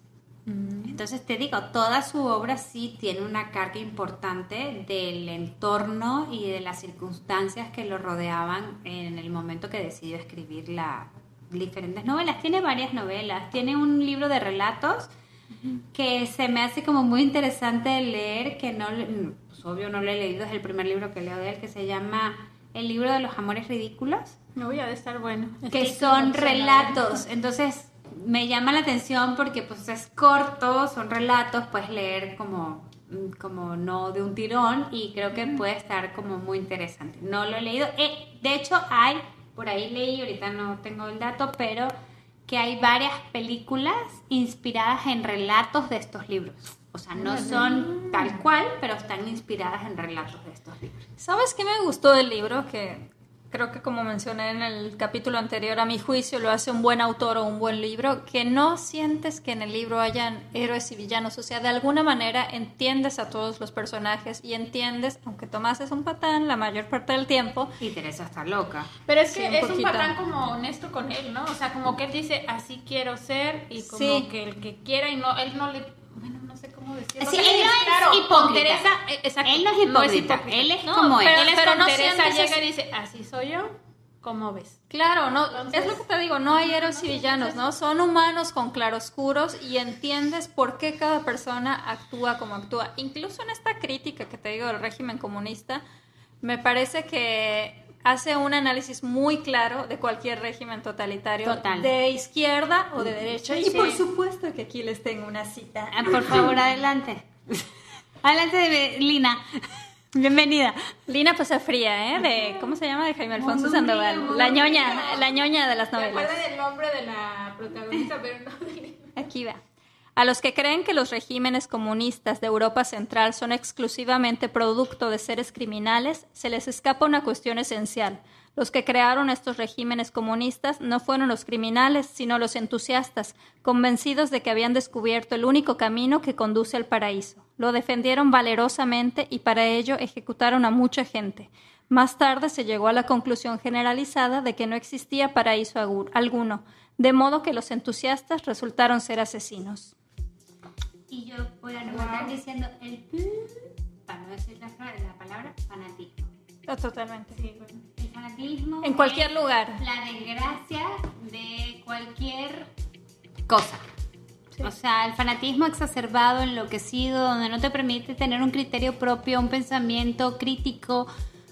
Entonces te digo, toda su obra sí tiene una carga importante del entorno y de las circunstancias que lo rodeaban en el momento que decidió escribir las diferentes novelas. Tiene varias novelas, tiene un libro de relatos que se me hace como muy interesante de leer, que no, pues obvio no lo he leído, es el primer libro que leo de él, que se llama El libro de los amores ridículos No voy a estar bueno. que son relatos. Entonces me llama la atención porque pues es corto, son relatos, puedes leer como, como no de un tirón y creo que puede estar como muy interesante. No lo he leído. Eh, de hecho hay, por ahí leí, ahorita no tengo el dato, pero que hay varias películas inspiradas en relatos de estos libros. O sea, no son tal cual, pero están inspiradas en relatos de estos libros. ¿Sabes qué me gustó del libro? Que creo que como mencioné en el capítulo anterior, a mi juicio lo hace un buen autor o un buen libro, que no sientes que en el libro hayan héroes y villanos. O sea, de alguna manera entiendes a todos los personajes y entiendes, aunque Tomás es un patán la mayor parte del tiempo, Y Teresa está loca. Pero es Sí, que un es un patrón como honesto con él, ¿no? O sea, como que él dice, así quiero ser, y como Sí. que el que quiera y no, él no le, bueno, no sé cómo decirlo. Sí, él no es claro. Teresa, eh, exacto, Él no es hipócrita, él es No, como pero, él. él es Pero con no Teresa llega y dice, así soy yo, ¿cómo ves? Claro, no, Entonces- es lo que te digo, no hay héroes y villanos, ¿no? Son humanos con claroscuros y entiendes por qué cada persona actúa como actúa. Incluso en esta crítica que te digo del régimen comunista, me parece que hace un análisis muy claro de cualquier régimen totalitario, Total. de izquierda o de derecha. Sí, y por supuesto que aquí les tengo una cita. Ah, Por favor, adelante. Adelante, de Lina. Bienvenida. Lina Pasafría, ¿eh? De, ¿Cómo se llama? De Jaime Alfonso Sandoval. La ñoña, la ñoña de las ¿Se novelas. acuerdan el nombre de la protagonista? Pero no. Aquí va. A los que creen que los regímenes comunistas de Europa Central son exclusivamente producto de seres criminales, se les escapa una cuestión esencial. Los que crearon estos regímenes comunistas no fueron los criminales, sino los entusiastas, convencidos de que habían descubierto el único camino que conduce al paraíso. Lo defendieron valerosamente y para ello ejecutaron a mucha gente. Más tarde se llegó a la conclusión generalizada de que no existía paraíso alguno, de modo que los entusiastas resultaron ser asesinos. Y yo voy a diciendo el para no decir la, la palabra fanatismo. totalmente. El fanatismo. En cualquier lugar. La desgracia de cualquier cosa. O sea, el fanatismo exacerbado, enloquecido, donde no te permite tener un criterio propio, un pensamiento crítico,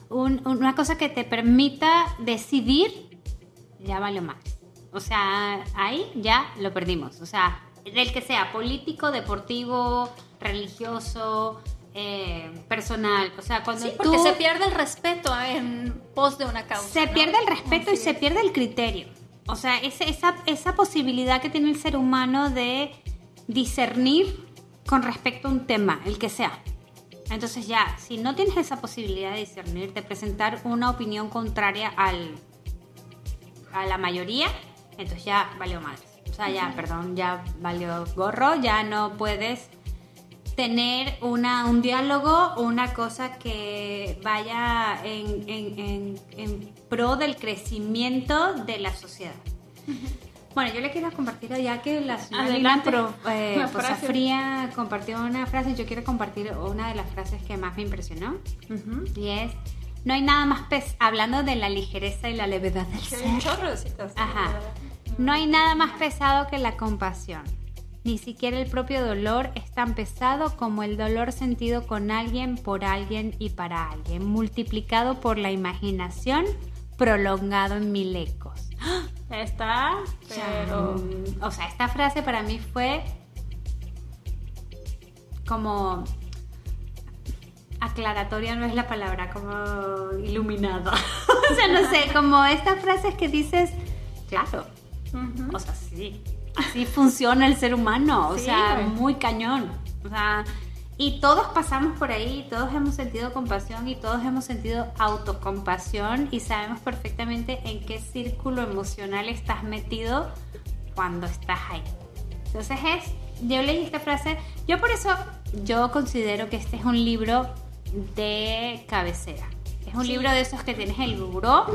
un- una cosa que te permita decidir, ya vale más. O sea, ahí ya lo perdimos. O sea, del que sea, político, deportivo, religioso, eh, personal. O sea, cuando Sí, tú... porque se pierde el respeto en pos de una causa. Se ¿no? pierde el respeto y se pierde el criterio. O sea, ese- esa, esa posibilidad que tiene el ser humano de discernir con respecto a un tema, el que sea. Entonces ya, si no tienes esa posibilidad de discernir, de presentar una opinión contraria al, a la mayoría, entonces ya valió madres. O sea, ya, perdón, ya valió gorro, ya no puedes tener una, un diálogo, una cosa que vaya en, en- en- en pro del crecimiento de la sociedad. Bueno, yo le quiero compartir ya que la señora. Pro- eh, Poza. Fría compartió una frase, yo quiero compartir una de las frases que más me impresionó y es, no hay nada más pes hablando de la ligereza y la levedad del ser. hay un chorro de citas. Ajá. No hay nada más pesado que la compasión. Ni siquiera el propio dolor es tan pesado como el dolor sentido con alguien, por alguien y para alguien, multiplicado por la imaginación, prolongado en mil ecos. Está, pero... O sea, esta frase para mí fue como aclaratoria, no es la palabra, como iluminada. o sea, no sé, como estas frases que dices, claro, O sea, sí, así funciona el ser humano, o Sí, sea, muy cañón. O sea, y todos pasamos por ahí, todos hemos sentido compasión y todos hemos sentido autocompasión y sabemos perfectamente en qué círculo emocional estás metido cuando estás ahí. Entonces es, yo leí esta frase, yo por eso, yo considero que este es un libro de cabecera. Es un Sí. libro de esos que tienes el buró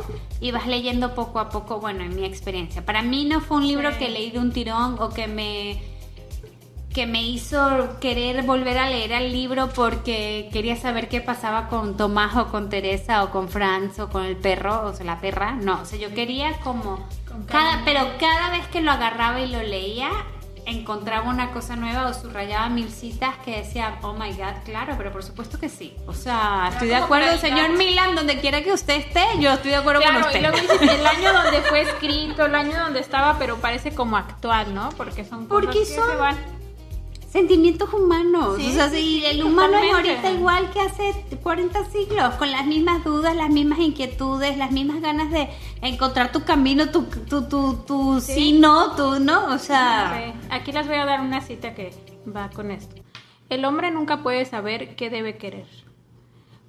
y vas leyendo poco a poco, bueno, en mi experiencia. Para mí no fue un libro Sí. que leí de un tirón o que me que me hizo querer volver a leer el libro porque quería saber qué pasaba con Tomás o con Teresa o con Franz o con el perro o sea, la perra. No, o sea, yo quería como cada, pero cada vez que lo agarraba y lo leía encontraba una cosa nueva o subrayaba mil citas que decía, oh my god, claro, pero por supuesto que sí. O sea, estoy de acuerdo, señor Milan, donde quiera que usted esté, yo estoy de acuerdo con usted. y luego dices el año donde fue escrito, el año donde estaba, pero parece como actual, ¿no? Porque son cosas Porque que son- se van. Sentimientos humanos. Sí, o sea, sí, el humano es ahorita igual que hace 40 siglos, con las mismas dudas, las mismas inquietudes, las mismas ganas de encontrar tu camino, tu, tu, tu, tu sí. No, tu no. O sea, Aquí les voy a dar una cita que va con esto. El hombre nunca puede saber qué debe querer,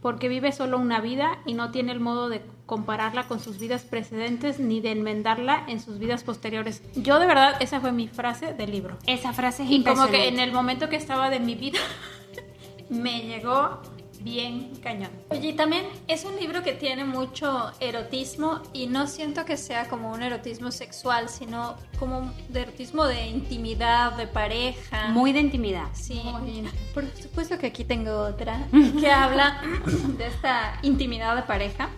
porque vive solo una vida y no tiene el modo de compararla con sus vidas precedentes ni de enmendarla en sus vidas posteriores. Yo de verdad, esa fue mi frase del libro. esa frase es Y como que en el momento que estaba de mi vida, me llegó bien cañón. Oye, también es un libro que tiene mucho erotismo y no siento que sea como un erotismo sexual, sino como un de erotismo de intimidad, de pareja. Muy de intimidad. Sí, Muy. por supuesto que aquí tengo otra que habla de esta intimidad de pareja.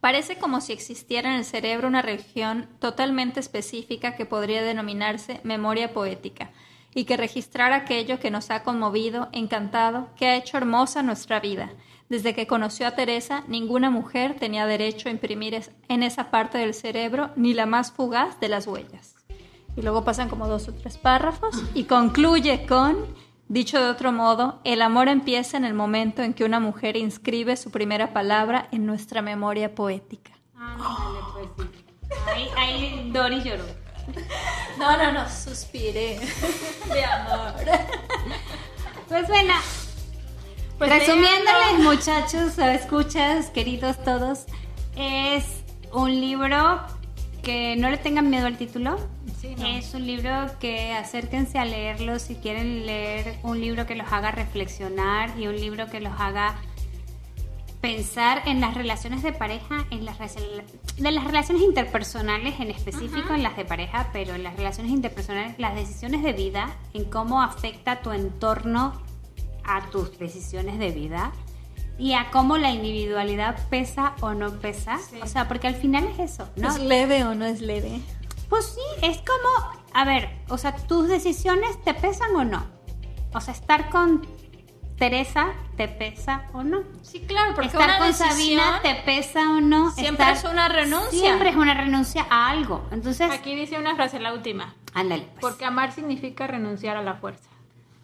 Parece como si existiera en el cerebro una región totalmente específica que podría denominarse memoria poética y que registrara aquello que nos ha conmovido, encantado, que ha hecho hermosa nuestra vida. Desde que conoció a Teresa, ninguna mujer tenía derecho a imprimir en esa parte del cerebro ni la más fugaz de las huellas. Y luego pasan como dos o tres párrafos y concluye con, dicho de otro modo, el amor empieza en el momento en que una mujer inscribe su primera palabra en nuestra memoria poética. Ándale, pues sí. Ahí, ahí Doris lloró. No, no, no, suspiré de amor. Pues bueno, Pues resumiéndoles, muchachos, escuchas, queridos todos, es un libro que no le tengan miedo al título. Sí, no. Es un libro que acérquense a leerlo si quieren leer un libro que los haga reflexionar y un libro que los haga pensar en las relaciones de pareja, en las de las relaciones interpersonales en específico, en las de pareja, pero en las relaciones interpersonales, las decisiones de vida, en cómo afecta tu entorno a tus decisiones de vida y a cómo la individualidad pesa o no pesa. Sí. O sea, porque al final es eso, ¿no? ¿Es leve o no es leve? Pues sí, es como, a ver, o sea, tus decisiones te pesan o no. O sea, estar con Teresa te pesa o no. Sí, claro, porque Estar una con Sabina te pesa o no. siempre Estar- es una renuncia. Siempre es una renuncia a algo. Entonces, Aquí dice una frase, la última. ándale. pues. Porque amar significa renunciar a la fuerza.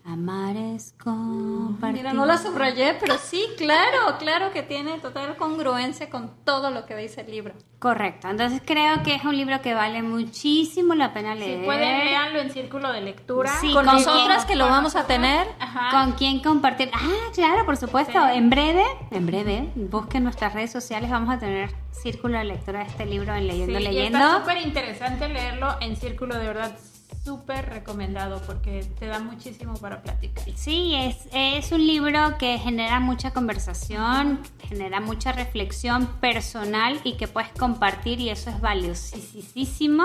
Amar es compartir. Mira, no la subrayé, pero sí, claro, claro que tiene total congruencia con todo lo que dice el libro. Correcto. Entonces creo que es un libro que vale muchísimo la pena Si leer. pueden, leanlo en círculo de lectura. Sí, con con nosotras que lo vamos a tener. Ajá. ¿Con quién compartir? Ah, claro, por supuesto. Sí. En breve, en breve, busquen nuestras redes sociales. Vamos a tener círculo de lectura de este libro en Leyendo, Sí, y Leyendo. está súper interesante leerlo en círculo, de verdad, súper recomendado porque te da muchísimo para platicar. Sí, es, es un libro que genera mucha conversación, genera mucha reflexión personal y que puedes compartir y eso es valiosísimo.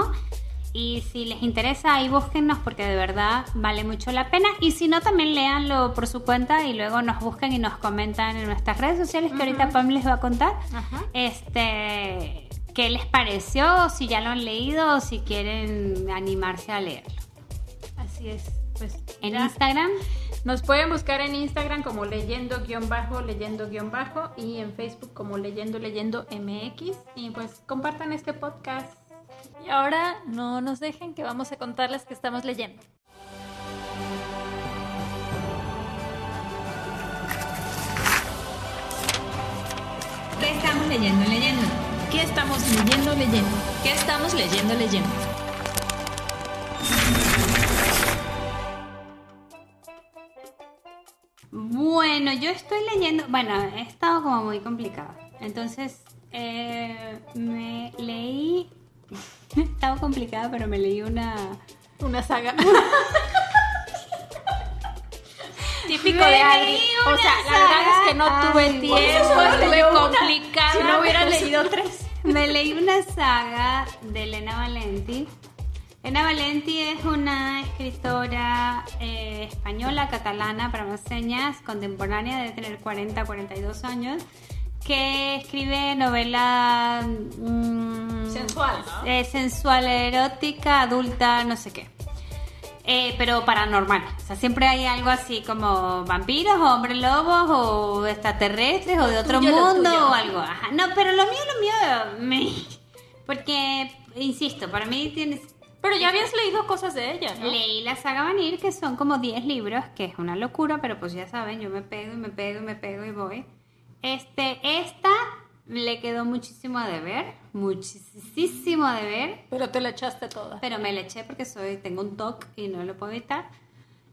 Y si les interesa, ahí búsquennos porque de verdad vale mucho la pena. Y si no, también léanlo por su cuenta y luego nos buscan y nos comentan en nuestras redes sociales que ahorita Pam les va a contar. Ajá. Este, qué les pareció, si ya lo han leído o si quieren animarse a leerlo. Así es. Pues En ya. Instagram, Nos pueden buscar en Instagram como leyendo guion bajo, leyendo guion bajo y en Facebook como leyendo leyendo MX y pues compartan este podcast. Y ahora no nos dejen que vamos a contarles que estamos leyendo. ¿Qué estamos leyendo, leyendo? ¿Qué estamos leyendo, leyendo? ¿Qué estamos leyendo, leyendo? Bueno, yo estoy leyendo, bueno, he estado como muy complicada. Entonces, eh, me leí, he estado complicada, pero me leí una... Una saga. Típico de Adri. leí O sea, la verdad es que no saga. tuve tiempo, estuve complicada. Si no hubiera leído tres. Me leí una saga de Elena Valenti. Elena Valenti es una escritora eh, española, catalana, para más señas, contemporánea, debe tener 40, 42 años, que escribe novela mm, Sensual, ¿no? eh, sensual, erótica, adulta, no sé qué. Eh, pero paranormal. O sea, siempre hay algo así como vampiros, o hombres lobos, o extraterrestres, o de otro tuyo, mundo, o algo. Ajá. No, pero lo mío, lo mío, me... porque, insisto, para mí tienes... Pero ya habías leído cosas de ella, ¿no? Leí la saga Vanir, que son como 10 libros, que es una locura, pero pues ya saben, yo me pego y me pego y me pego y voy. Este, esta le quedó muchísimo a deber, muchísimo a deber, Pero te la echaste toda. pero me le eché porque soy, tengo un TOC y no lo puedo evitar.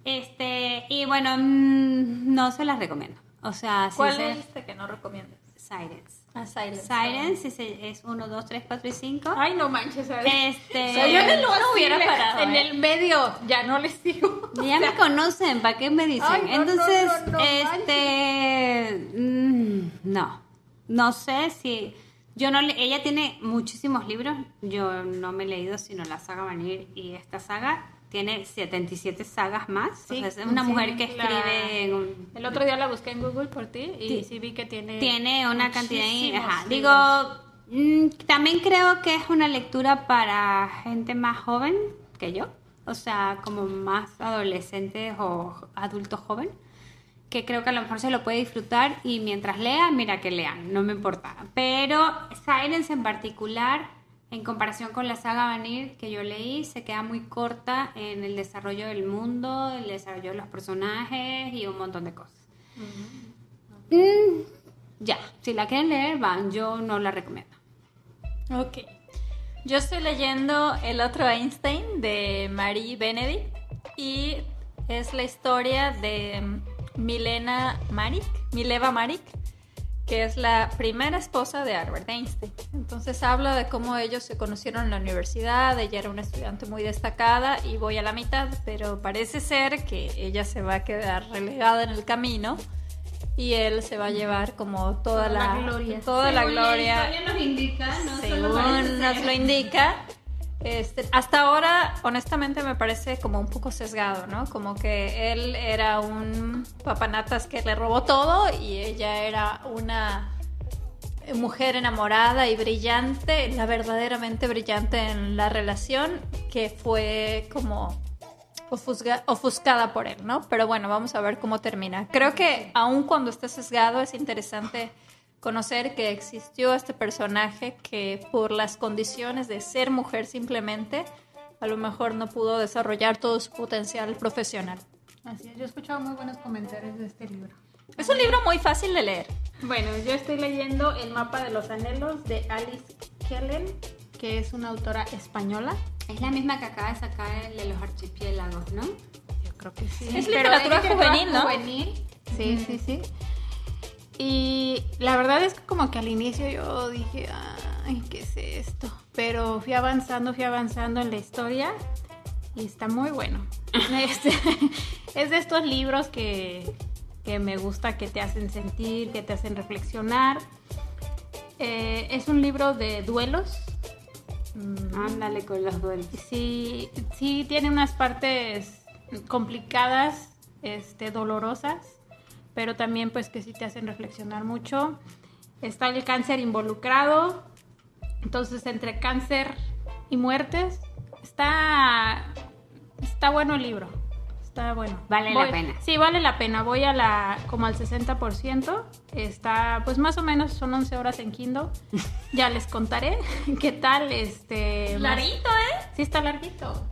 Este, y bueno, mm, no se las recomiendo. O sea, ¿Cuál sincer- leíste que no recomiendas? Silence. Ah, Silence. Silence es, es 1, 2, 3, 4 y 5. Ay, no manches, Adri. Este, O sea, yo en el uno hubiera parado. En ¿eh? el medio, ya no les digo. Ya me conocen, ¿para qué me dicen? Ay, no, no, Entonces, no, no este, mm, no, no sé si, yo no, le- ella tiene muchísimos libros, yo no me he leído sino la saga Vanir y esta saga tiene 77 sagas más, Sí, o sea, es una sí, mujer que escribe en un- El otro día la busqué en Google por ti y Sí. vi que tiene. tiene una cantidad muchísimos ajá. digo mm, también creo que es una lectura para gente más joven que yo o sea como más adolescentes o adultos joven que creo que a lo mejor se lo puede disfrutar y mientras lean mira que lean no me importa pero Silence en particular en comparación con la saga Vanir que yo leí se queda muy corta en el desarrollo del mundo el desarrollo de los personajes y un montón de cosas Mm, ya, si la quieren leer, van, yo no la recomiendo. Ok. Yo estoy leyendo El otro Einstein de Marie Benedict y es la historia de Milena Marik, Mileva Marik, que es la primera esposa de Albert Einstein. Entonces habla de cómo ellos se conocieron en la universidad, ella era una estudiante muy destacada y voy a la mitad, pero parece ser que ella se va a quedar relegada en el camino y él se va a llevar como toda, Toda la la, gloria. Toda la gloria nos indica, según nos lo indica. Este, hasta ahora, honestamente, me parece como un poco sesgado, ¿no? Como que él era un papanatas que le robó todo y ella era una mujer enamorada y brillante, la verdaderamente brillante en la relación, que fue como ofuscada por él, ¿no? Pero bueno, vamos a ver cómo termina. Creo que aun cuando esté sesgado es interesante conocer que existió este personaje que por las condiciones de ser mujer simplemente, a lo mejor no pudo desarrollar todo su potencial profesional. Así es, yo he escuchado muy buenos comentarios de este libro. Es un libro muy fácil de leer. Bueno, yo estoy leyendo El mapa de los anhelos de Alice Kellen, que es una autora española. Es la misma que acaba de sacar el de los archipiélagos, ¿no? Yo creo que sí. Es literatura literatura juvenil, ¿no? juvenil. Sí, sí, sí. Y la verdad es que como que al inicio yo dije, ay, ¿qué es esto? Pero fui avanzando, fui avanzando en la historia y está muy bueno. Este, es de estos libros que, que me gusta, que te hacen sentir, que te hacen reflexionar. Eh, es un libro de duelos. Mm, Ándale con los duelos. sí, sí tiene unas partes complicadas, este, dolorosas, pero también pues que sí te hacen reflexionar mucho. Está el cáncer involucrado, entonces entre cáncer y muertes está está bueno el libro. Está bueno. Vale la pena. Sí, vale la pena. Voy a la como al 60%. Está pues más o menos son 11 horas en Kindle. Ya les contaré qué tal este Larguito, ¿eh? Sí está larguito.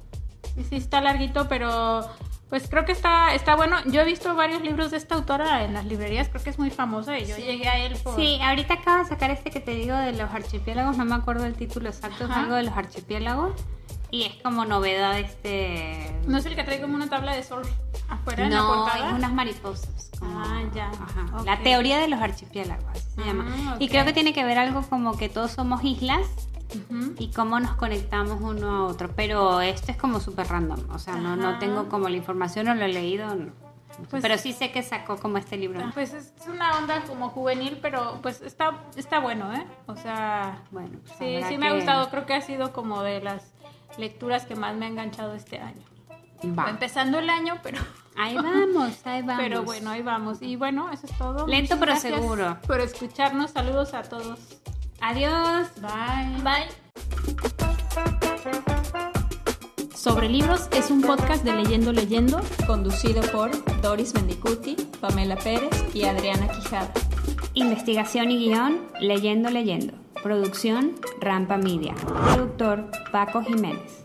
Sí, sí está larguito, pero pues creo que está, está bueno. Yo he visto varios libros de esta autora en las librerías, creo que es muy famosa y yo llegué a él por... Sí, ahorita acaba de sacar este que te digo de los archipiélagos, no me acuerdo el título exacto, es Ajá. algo de los archipiélagos. Y es como novedad este... ¿No es el que trae como una tabla de surf afuera en la No, portada? es unas mariposas. como- Ah, ya. Ajá. Ok. La teoría de los archipiélagos, así se Ah, llama. Y ok. creo que tiene que ver algo como que todos somos islas Ujú. y cómo nos conectamos uno a otro. Pero esto es como súper random. O sea, no, no tengo como la información, no lo he leído. no. Pues- pero sí sé que sacó como este libro. Pues es una onda como juvenil, pero pues está, está bueno, ¿eh? O sea, Bueno, pues sí, sí me ha gustado. Creo que ha sido como de las lecturas que más me ha enganchado este año. Va. Empezando el año, pero... Ahí vamos, ahí vamos. Pero bueno, ahí vamos. Y bueno, eso es todo. Lento Muchas pero seguro. Por escucharnos. Saludos a todos. Adiós. Bye. Bye. Sobre Libros es un podcast de Leyendo Leyendo. Conducido por Doris Mendicuti, Pamela Pérez y Adriana Quijada. Investigación y guion, leyendo, leyendo. Producción, Rampa Media. Productor, Paco Jiménez.